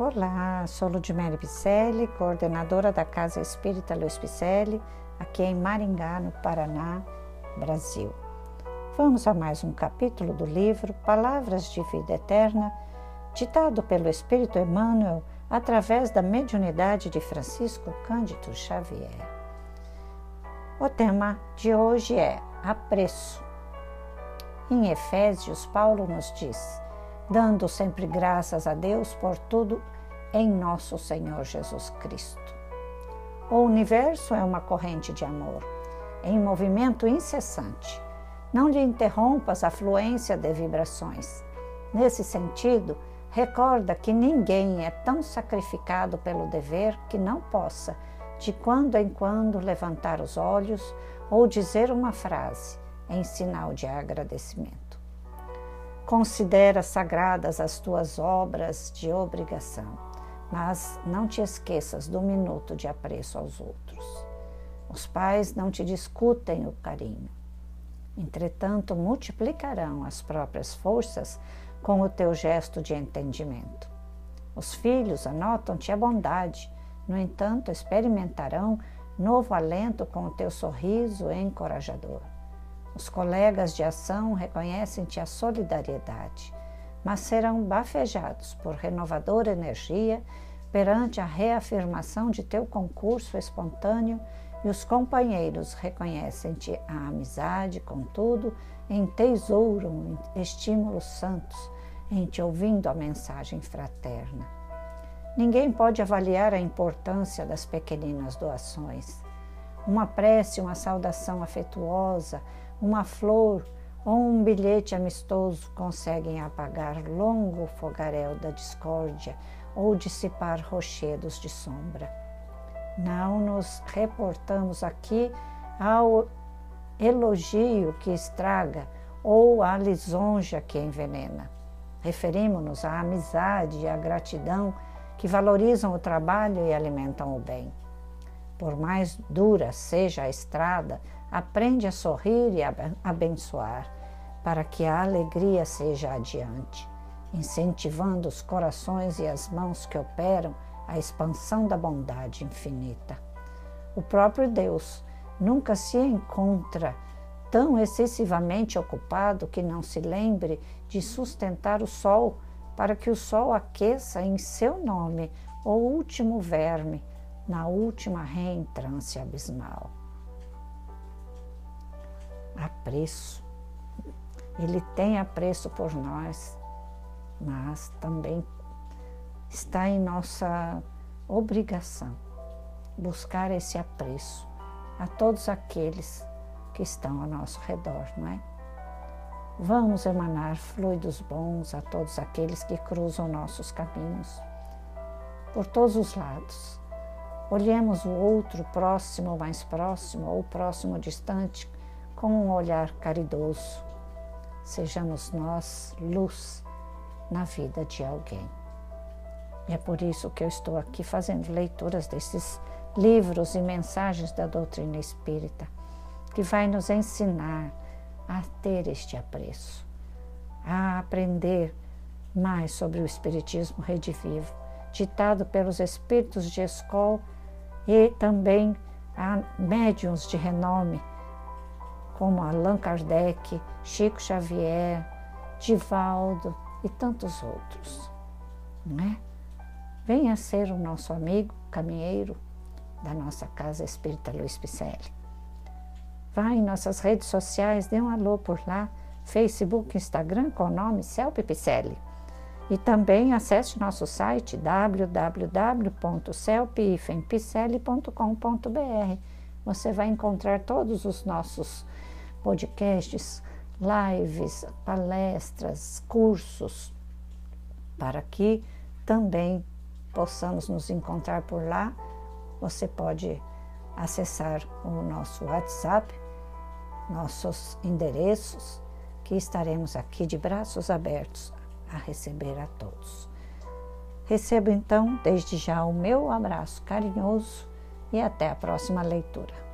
Olá, sou Ludmere Picelli, coordenadora da Casa Espírita Luiz Picelli, aqui em Maringá, no Paraná, Brasil. Vamos a mais um capítulo do livro Palavras de Vida Eterna, ditado pelo Espírito Emmanuel através da mediunidade de Francisco Cândido Xavier. O tema de hoje é apreço. Em Efésios, Paulo nos diz: dando sempre graças a Deus por tudo em nosso Senhor Jesus Cristo. O universo é uma corrente de amor, em movimento incessante. Não lhe interrompas a fluência de vibrações. Nesse sentido, recorda que ninguém é tão sacrificado pelo dever que não possa, de quando em quando, levantar os olhos ou dizer uma frase em sinal de agradecimento. Considera sagradas as tuas obras de obrigação, mas não te esqueças do minuto de apreço aos outros. Os pais não te discutem o carinho. Entretanto, multiplicarão as próprias forças com o teu gesto de entendimento. Os filhos anotam-te a bondade, no entanto, experimentarão novo alento com o teu sorriso encorajador. Os colegas de ação reconhecem-te a solidariedade, mas serão bafejados por renovadora energia perante a reafirmação de teu concurso espontâneo e os companheiros reconhecem-te a amizade, contudo, entesouram estímulos santos em te ouvindo a mensagem fraterna. Ninguém pode avaliar a importância das pequeninas doações. Uma prece, uma saudação afetuosa, uma flor ou um bilhete amistoso conseguem apagar longo fogaréu da discórdia ou dissipar rochedos de sombra. Não nos reportamos aqui ao elogio que estraga ou à lisonja que envenena. Referimos-nos à amizade e à gratidão que valorizam o trabalho e alimentam o bem. Por mais dura seja a estrada, aprende a sorrir e a abençoar, para que a alegria seja adiante, incentivando os corações e as mãos que operam a expansão da bondade infinita. O próprio Deus nunca se encontra tão excessivamente ocupado que não se lembre de sustentar o sol para que o sol aqueça em seu nome o último verme na última reentrância abismal. Apreço. Ele tem apreço por nós, mas também está em nossa obrigação buscar esse apreço a todos aqueles que estão ao nosso redor, não é? Vamos emanar fluidos bons a todos aqueles que cruzam nossos caminhos, por todos os lados Olhemos o outro próximo, mais próximo ou próximo distante com um olhar caridoso. Sejamos nós luz na vida de alguém. E é por isso que eu estou aqui fazendo leituras desses livros e mensagens da doutrina espírita, que vai nos ensinar a ter este apreço, a aprender mais sobre o Espiritismo redivivo, ditado pelos Espíritos de escola e também há médiums de renome, como Allan Kardec, Chico Xavier, Divaldo e tantos outros. Não é? Venha ser o nosso amigo caminheiro da nossa Casa Espírita Luiz Picelli. Vá em nossas redes sociais, dê um alô por lá, Facebook, Instagram com o nome Celpe Picelli. E também acesse nosso site www.celpifempicele.com.br. Você vai encontrar todos os nossos podcasts, lives, palestras, cursos, para que também possamos nos encontrar por lá. Você pode acessar o nosso WhatsApp, nossos endereços, que estaremos aqui de braços abertos a receber a todos. Recebo então, desde já, o meu abraço carinhoso e até a próxima leitura.